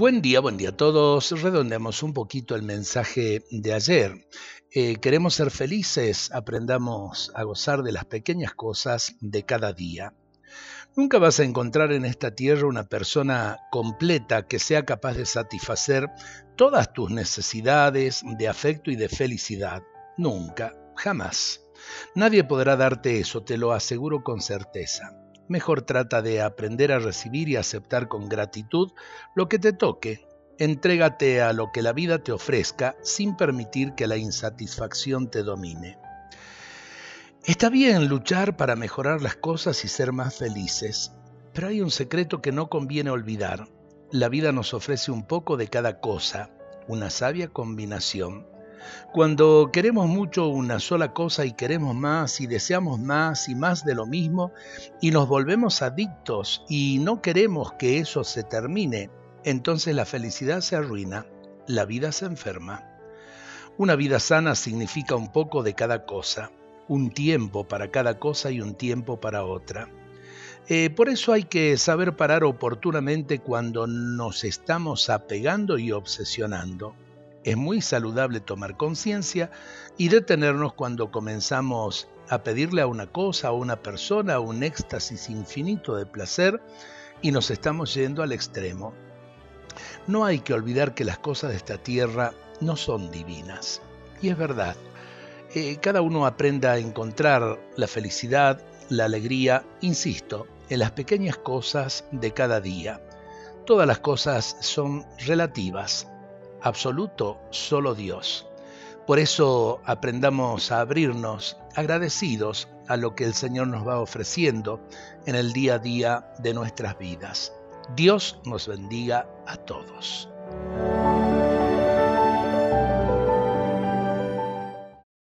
Buen día, buen día a todos. Redondeamos un poquito el mensaje de ayer. Eh, queremos ser felices, aprendamos a gozar de las pequeñas cosas de cada día. Nunca vas a encontrar en esta tierra una persona completa que sea capaz de satisfacer todas tus necesidades de afecto y de felicidad. Nunca, jamás. Nadie podrá darte eso, te lo aseguro con certeza. Mejor trata de aprender a recibir y aceptar con gratitud lo que te toque. Entrégate a lo que la vida te ofrezca sin permitir que la insatisfacción te domine. Está bien luchar para mejorar las cosas y ser más felices, pero hay un secreto que no conviene olvidar. La vida nos ofrece un poco de cada cosa, una sabia combinación. Cuando queremos mucho una sola cosa y queremos más y deseamos más y más de lo mismo y nos volvemos adictos y no queremos que eso se termine, entonces la felicidad se arruina, la vida se enferma. Una vida sana significa un poco de cada cosa un tiempo para cada cosa y un tiempo para otra. Eh, por eso hay que saber parar oportunamente cuando nos estamos apegando y obsesionando. Es muy saludable tomar conciencia y detenernos cuando comenzamos a pedirle a una cosa, a una persona, un éxtasis infinito de placer y nos estamos yendo al extremo. No hay que olvidar que las cosas de esta tierra no son divinas. Y es verdad, eh, cada uno aprenda a encontrar la felicidad, la alegría, insisto, en las pequeñas cosas de cada día. Todas las cosas son relativas, absoluto solo Dios. Por eso aprendamos a abrirnos agradecidos a lo que el Señor nos va ofreciendo en el día a día de nuestras vidas. Dios nos bendiga a todos.